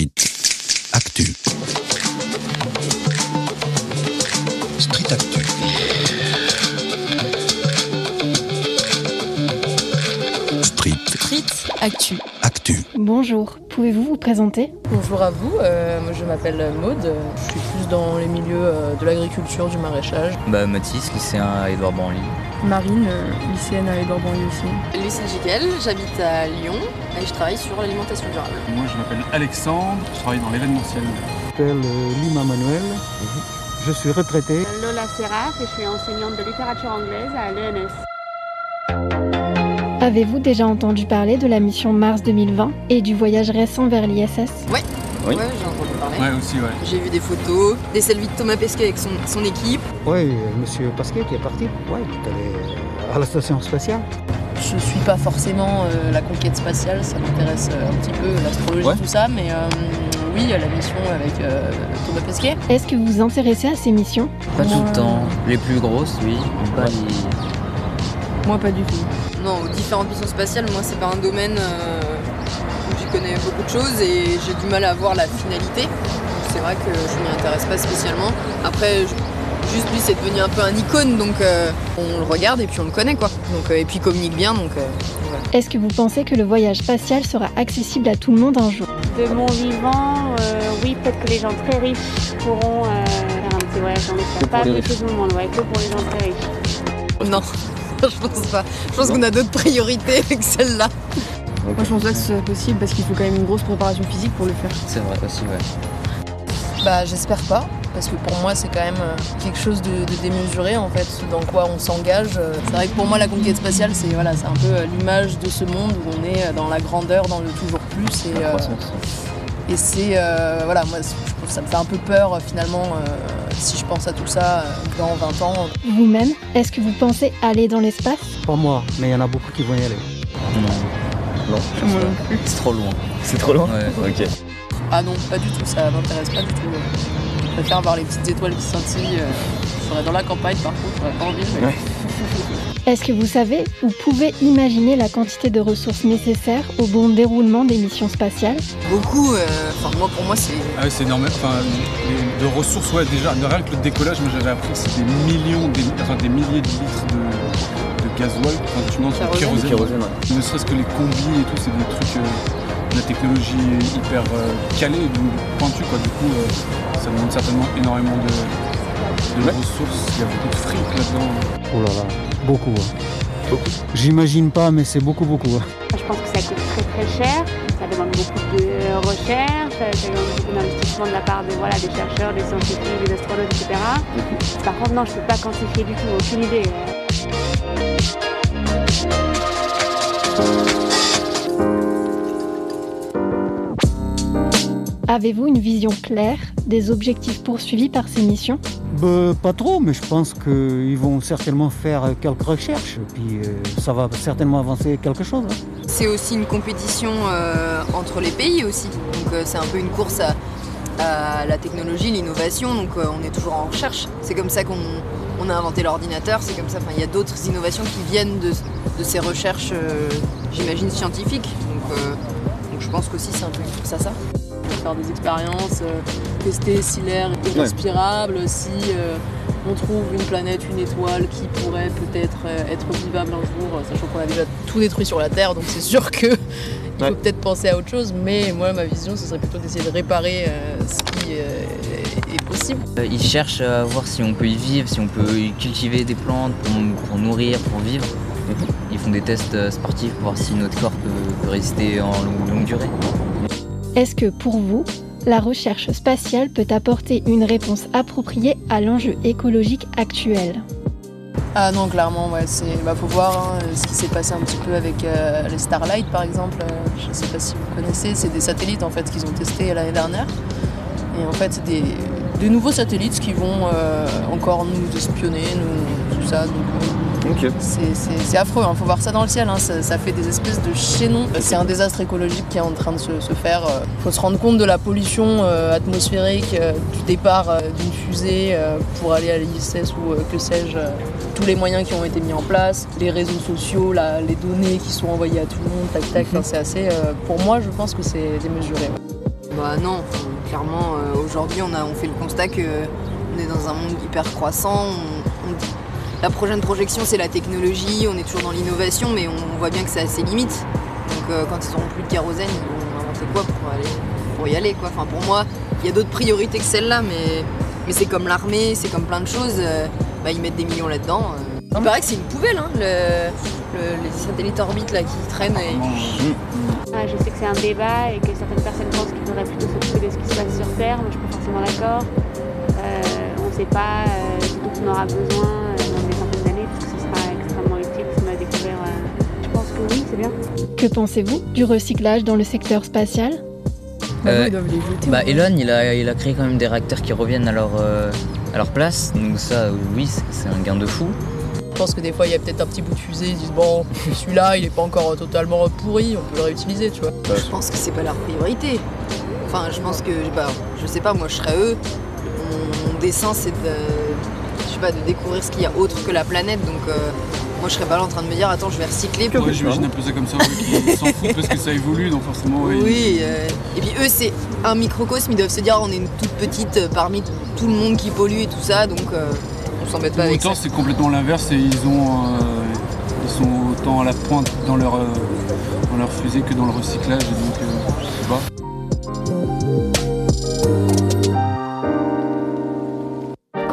Street Actu. Street Actu. Street Street Actu. Actu. Bonjour, pouvez-vous vous présenter? Bonjour à vous, euh, moi je m'appelle Maude, je suis plus dans les milieux euh, de l'agriculture, du maraîchage. Bah Mathis, lycéen à Édouard Banly. Marine, euh, lycéenne à Edouard Banlieue aussi. Lucie Giquel, j'habite à Lyon et je travaille sur l'alimentation durable. Moi, je m'appelle Alexandre, je travaille dans l'événementiel. Je m'appelle Lima Manuel. Je suis retraité. Lola Serra et je suis enseignante de littérature anglaise à l'ENS. Avez-vous déjà entendu parler de la mission Mars 2020 et du voyage récent vers l'ISS Ouais, Oui. ouais j'ai entendu parler. Ouais, aussi, ouais. J'ai vu des photos, des selfies de Thomas Pesquet avec son, son équipe. Oui, monsieur Pasquet qui est parti. Oui, il est allé euh, à la station spatiale. Je suis pas forcément euh, la conquête spatiale, ça m'intéresse euh, un petit peu, l'astrologie, Ouais. tout ça, mais euh, oui, la mission avec euh, Thomas Pesquet. Est-ce que vous vous intéressez à ces missions? Pas tout le temps. Les plus grosses, oui. mais Pas les... Moi, pas du tout. Non, aux différentes missions spatiales, moi c'est pas un domaine euh, où j'y connais beaucoup de choses et j'ai du mal à voir la finalité. Donc, C'est vrai que je m'y intéresse pas spécialement. Après, je- juste lui c'est devenu un peu un icône donc euh, on le regarde et puis on le connaît quoi. Donc, euh, et puis il communique bien donc euh, voilà. Est-ce que vous pensez que le voyage spatial sera accessible à tout le monde un jour? De mon vivant, euh, oui, peut-être que les gens très riches pourront euh, faire un petit voyage en espace. pour Pas riches. tout le monde, ouais, que pour les gens très riches. Non, je pense pas. Je pense qu'on a d'autres priorités que celle-là. Moi, je pense pas que ce soit possible parce qu'il faut quand même une grosse préparation physique pour le faire. C'est vrai aussi, ouais. Bah j'espère pas, parce que pour moi c'est quand même euh, quelque chose de, de démesuré en fait, ce dans quoi on s'engage. Euh, C'est vrai que pour moi la conquête spatiale c'est voilà, c'est un peu euh, l'image de ce monde où on est dans la grandeur, dans le toujours plus et, La euh, croissance. et c'est euh, voilà moi je trouve que ça me fait un peu peur finalement euh, si je pense à tout ça euh, dans 20 ans. Vous-même, est-ce que vous pensez aller dans l'espace? Pas moi, mais il y en a beaucoup qui vont y aller. Non. Non, je pense Moi pas. non plus. C'est trop loin. C'est trop loin? Ouais, ok. Ah non pas du tout, ça m'intéresse pas du tout. Je préfère voir les petites étoiles qui scintillent. euh, Je serais dans la campagne par contre, j'aurais pas envie. mais- Ouais. Est-ce que vous savez ou pouvez imaginer la quantité de ressources nécessaires au bon déroulement des missions spatiales Beaucoup, euh, enfin moi pour moi c'est Ah c'est énorme. Enfin, de ressources, ouais, déjà, de rien que le décollage, moi j'avais appris que c'est des millions, des, enfin, des milliers de litres de, de gasoil, enfin, tu montes le Kérosène. kérosène. Kérosène, ouais. Ne serait-ce que les combis et tout, c'est des trucs, euh, de la technologie hyper euh, calée, donc pointue, quoi. Du coup, euh, ça demande certainement énormément de, de Ouais. ressources. Il y a beaucoup de fric là-dedans. Oh là là, beaucoup. hein. J'imagine pas, mais c'est beaucoup, beaucoup. hein. Je pense que ça coûte très très cher. Ça demande beaucoup de recherche, ça demande beaucoup d'investissement de la part de, voilà, des chercheurs, des scientifiques, des astronautes, etc. Par contre, non, je peux pas quantifier du tout, aucune idée. Avez-vous une vision claire des objectifs poursuivis par ces missions? Bah, pas trop, mais je pense qu'ils vont certainement faire quelques recherches. Puis euh, ça va certainement avancer quelque chose. hein. C'est aussi une compétition euh, entre les pays aussi. Donc euh, c'est un peu une course à, à la technologie, l'innovation. Donc euh, on est toujours en recherche. C'est comme ça qu'on on a inventé l'ordinateur. C'est comme ça. Enfin, il y a d'autres innovations qui viennent de, de ces recherches, euh, j'imagine scientifiques. Donc, euh, donc je pense qu'aussi c'est un peu une course à ça. Faire des expériences, euh, tester si l'air est Ouais. respirable, si euh, on trouve une planète, une étoile qui pourrait peut-être euh, être vivable un jour, sachant qu'on a déjà tout détruit sur la Terre, donc c'est sûr que il Ouais. faut peut-être penser à autre chose. Mais moi, ma vision, ce serait plutôt d'essayer de réparer euh, ce qui euh, est possible. Euh, Ils cherchent à voir si on peut y vivre, si on peut y cultiver des plantes pour, pour nourrir, pour vivre. Ils font des tests sportifs pour voir si notre corps peut, peut résister en longue, longue durée. Est-ce que pour vous, la recherche spatiale peut apporter une réponse appropriée à l'enjeu écologique actuel? Ah non, clairement, ouais, bah, faut voir hein, ce qui s'est passé un petit peu avec euh, les Starlight par exemple. Euh, je ne sais pas si vous connaissez, c'est des satellites en fait qu'ils ont testés l'année dernière. Et en fait, c'est des, nouveaux satellites qui vont euh, encore nous espionner, nous, tout ça. Euh, c'est, affreux, il faut voir ça dans le ciel, hein, ça, ça fait des espèces de chaînons. C'est un désastre écologique qui est en train de se, se faire. Il faut se rendre compte de la pollution euh, atmosphérique euh, du départ euh, d'une fusée euh, pour aller à l'ISS ou euh, que sais-je. euh, tous les moyens qui ont été mis en place, les réseaux sociaux, la- les données qui sont envoyées à tout le monde, tac tac. Enfin, c'est assez. euh, pour moi, je pense que c'est démesuré. ouais. Bah non, clairement, euh, aujourd'hui, on, a, on fait le constat que on est dans un monde hyper croissant. On- on dit- la prochaine projection, c'est la technologie, on est toujours dans l'innovation, mais on voit bien que c'est à ses limites. Donc euh, quand ils auront plus de kérosène, ils vont inventer quoi pour, aller, pour y aller quoi. Enfin, pour moi, il y a d'autres priorités que celle-là, mais, mais c'est comme l'armée, c'est comme plein de choses. euh, bah, ils mettent des millions là-dedans. euh. Il paraît que c'est une poubelle, hein, le- le- les satellites orbites là, qui traînent. Et... Ah, je sais que c'est un débat et que certaines personnes pensent qu'il faudrait plutôt s'occuper de ce qui se passe sur Terre. Moi, je suis pas forcément d'accord. Euh, on ne sait pas euh, ce dont on aura besoin oui, c'est bien. Que pensez-vous du recyclage dans le secteur spatial Euh, ils doivent les jeter. Bah Elon, il a, il a créé quand même des réacteurs qui reviennent à leur, euh, à leur place. Donc ça, oui, c'est- un gain de fou. Je pense que des fois, il y a peut-être un petit bout de fusée, ils disent bon, celui-là, il est pas encore totalement pourri, on peut le réutiliser, tu vois. Je pense que c'est pas leur priorité. Enfin, je pense que, bah, je sais pas, moi je serais eux. Mon, mon dessin, c'est de, je sais pas, de découvrir ce qu'il y a autre que la planète. Donc, euh, moi je serais pas là en train de me dire, attends, je vais recycler. Ouais, j'imagine un peu ça comme ça, s'en foutent parce que ça évolue, donc forcément, ils- Oui, euh, et puis eux, c'est un microcosme. Ils doivent se dire, on est une toute petite euh, parmi tout le monde qui pollue et tout ça, donc euh, on s'embête pas avec ça. Autant c'est complètement l'inverse et ils ont euh, ils sont autant à la pointe dans leur dans leur fusée que dans le recyclage et donc je sais pas.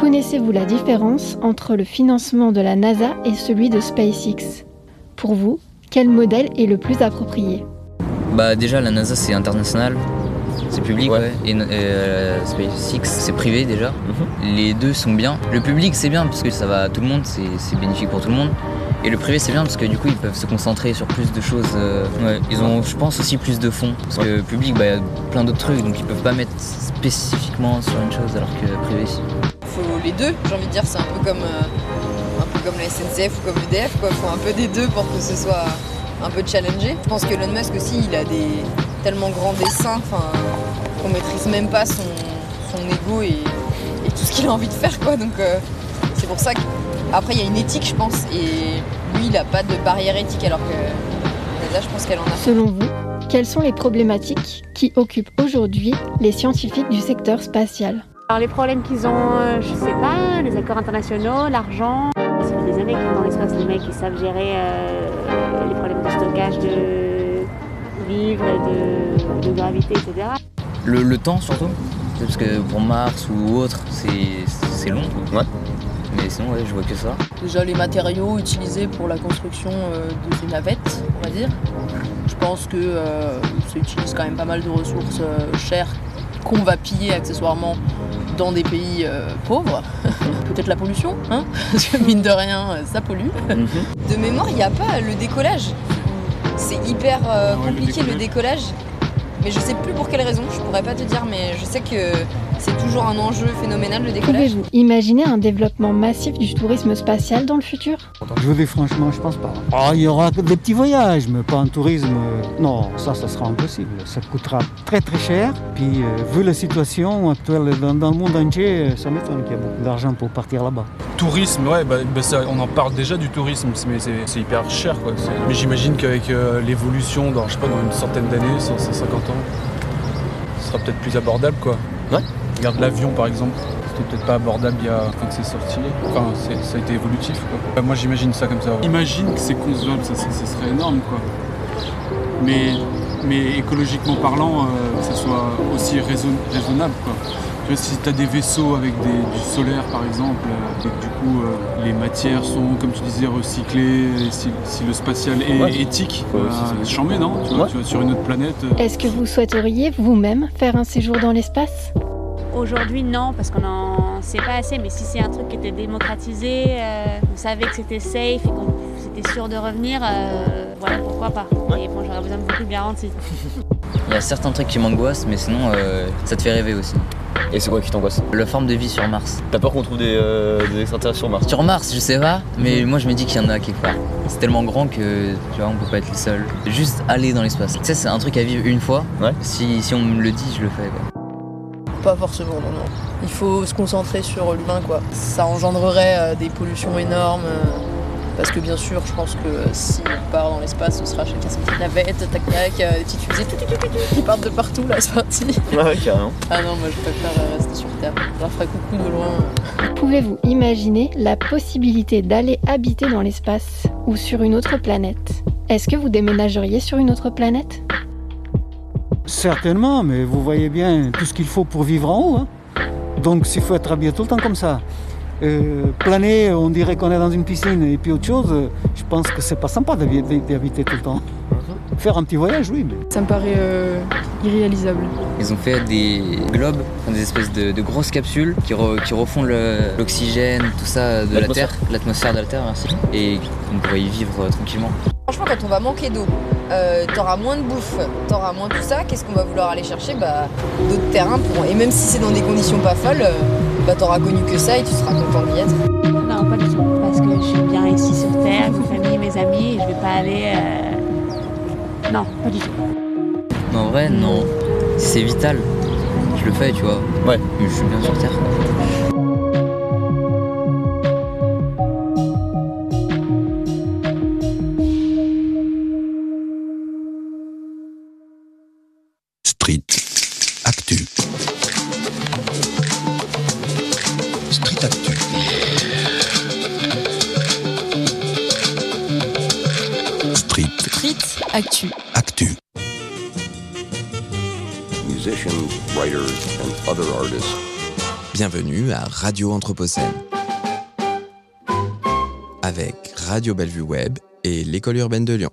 Connaissez-vous la différence entre le financement de la NASA et celui de SpaceX? Pour vous, quel modèle est le plus approprié? Bah déjà, la NASA, c'est international. C'est public, ouais. Et euh, SpaceX, c'est privé déjà. Les deux sont bien. Le public, c'est bien parce que ça va à tout le monde, c'est bénéfique pour tout le monde. Et le privé, c'est bien parce que du coup, ils peuvent se concentrer sur plus de choses. euh, ouais. Ils ont, je pense, aussi plus de fonds. Parce que le public, bah, il y a plein d'autres trucs, donc ils peuvent pas mettre spécifiquement sur une chose alors que privé, si. Les deux, j'ai envie de dire, c'est un peu comme euh, un peu comme la SNCF ou comme EDF, quoi. Faut un peu des deux pour que ce soit un peu challengé. Je pense que Elon Musk aussi, il a des tellement grands dessins, qu'on maîtrise même pas son, son ego et, tout ce qu'il a envie de faire, quoi. Donc euh, c'est pour ça qu'après il y a une éthique, je pense, et lui, il a pas de barrière éthique, alors que NASA, je pense qu'elle en a. Selon vous, quelles sont les problématiques qui occupent aujourd'hui les scientifiques du secteur spatial? Alors les problèmes qu'ils ont, euh, je sais pas, les accords internationaux, l'argent. Ça fait des années qu'ils sont dans l'espace, les mecs, ils savent gérer euh, les problèmes de stockage de vivres et de, de gravité, etc. Le, le temps surtout, parce que pour Mars ou autre, c'est c'est long. Ouais. Mais sinon, ouais, je vois que ça. Déjà les matériaux utilisés pour la construction euh, de ces navettes, on va dire. Je pense que euh, ça utilise quand même pas mal de ressources euh, chères qu'on va piller accessoirement dans des pays euh, pauvres. Peut-être la pollution, hein parce que mine de rien, euh, ça pollue. De mémoire, il n'y a pas le décollage. C'est hyper euh, Ah ouais, le compliqué le décollage. décollage. Mais je sais plus pour quelle raison, je pourrais pas te dire, mais je sais que c'est toujours un enjeu phénoménal le décollage. Pouvez-vous imaginer un développement massif du tourisme spatial dans le futur? Je vous dis franchement, je pense pas. Ah, il y aura des petits voyages, mais pas un tourisme. euh, Non, ça, ça sera impossible. Ça coûtera très très cher. Puis, euh, vu la situation actuelle dans, dans le monde entier, euh, ça m'étonne qu'il y ait beaucoup d'argent pour partir là-bas. Tourisme, ouais, bah, bah, ça, on en parle déjà du tourisme, mais c'est hyper cher quoi. Mais j'imagine qu'avec euh, l'évolution dans, je sais pas, dans une centaine d'années, 100, 150 ans, ce sera peut-être plus abordable quoi. Ouais. Regarde l'avion par exemple, c'était peut-être pas abordable il y a quand c'est sorti. Enfin, ça a été évolutif quoi. Bah, moi j'imagine ça comme ça. Imagine que c'est concevable, ça, ça- ça serait énorme quoi. Mais, mais écologiquement parlant, euh, que ça soit aussi raison- raisonnable quoi. Tu vois, si tu as des vaisseaux avec des- du solaire par exemple, euh, et que du coup euh, les matières sont, comme tu disais, recyclées, si, si le spatial est Ouais. éthique, Ouais, bah, c'est ça. j'en mets, non? Tu vois, Ouais. tu vois, sur une autre planète. euh, Est-ce que vous souhaiteriez vous-même faire un séjour dans l'espace? Aujourd'hui, non, parce qu'on en sait pas assez, mais si c'est un truc qui était démocratisé, euh, on savait que c'était safe et qu'on c'était sûr de revenir, euh, voilà, pourquoi pas. Et bon, j'aurais besoin de beaucoup de garanties. Il y a certains trucs qui m'angoissent, mais sinon, euh, ça te fait rêver aussi. Et c'est quoi qui t'angoisse? La forme de vie sur Mars. T'as peur qu'on trouve des, euh, des extraterrestres sur Mars? Sur Mars, je sais pas, mais moi je me dis qu'il y en a quelque part. C'est tellement grand que tu vois, on peut pas être les seuls. Juste aller dans l'espace. Tu sais, c'est un truc à vivre une fois. Ouais. Si, si on me le dit, je le fais. Quoi. Pas forcément, non, non. Il faut se concentrer sur l'humain, quoi. Ça engendrerait euh, des pollutions énormes. euh, Parce que bien sûr, je pense que s'il part dans l'espace, ce sera chacun sa petite navette, tac tac, euh, des petites fusées qui partent de partout là, c'est parti. Ouais, carrément. Ah non, moi je préfère euh, rester sur Terre. Je leur ferai coucou de loin. Pouvez-vous imaginer la possibilité d'aller habiter dans l'espace ou sur une autre planète? Est-ce que vous déménageriez sur une autre planète? Certainement, mais vous voyez bien tout ce qu'il faut pour vivre en haut. hein. Donc s'il faut être habillé tout le temps comme ça, euh, planer, on dirait qu'on est dans une piscine et puis autre chose, je pense que c'est pas sympa d'habi- d'y habiter tout le temps. Faire un petit voyage, oui, mais Ça me paraît euh, irréalisable. Ils ont fait des globes, des espèces de, de grosses capsules qui, re- qui refont l'oxygène, tout ça de la. Terre, l'atmosphère de la Terre, merci. Et on pourrait y vivre euh, tranquillement. Franchement, quand on va manquer d'eau, euh, t'auras moins de bouffe, t'auras moins tout ça, qu'est-ce qu'on va vouloir aller chercher? Bah, d'autres terrains pour. Et même si c'est dans des conditions pas folles, euh, bah, t'auras connu que ça et tu seras content d'y être. Non, pas du tout. Parce que je suis bien ici sur Terre, ma famille, mes amis, et je vais pas aller. euh, Non, pas du tout. En vrai, non. C'est vital, je le fais, tu vois. Ouais. Mais je suis bien sur Terre. Actu. Actu. musicians, writers, and other artists. Bienvenue à Radio Anthropocène. Avec Radio Bellevue Web et l'École urbaine de Lyon.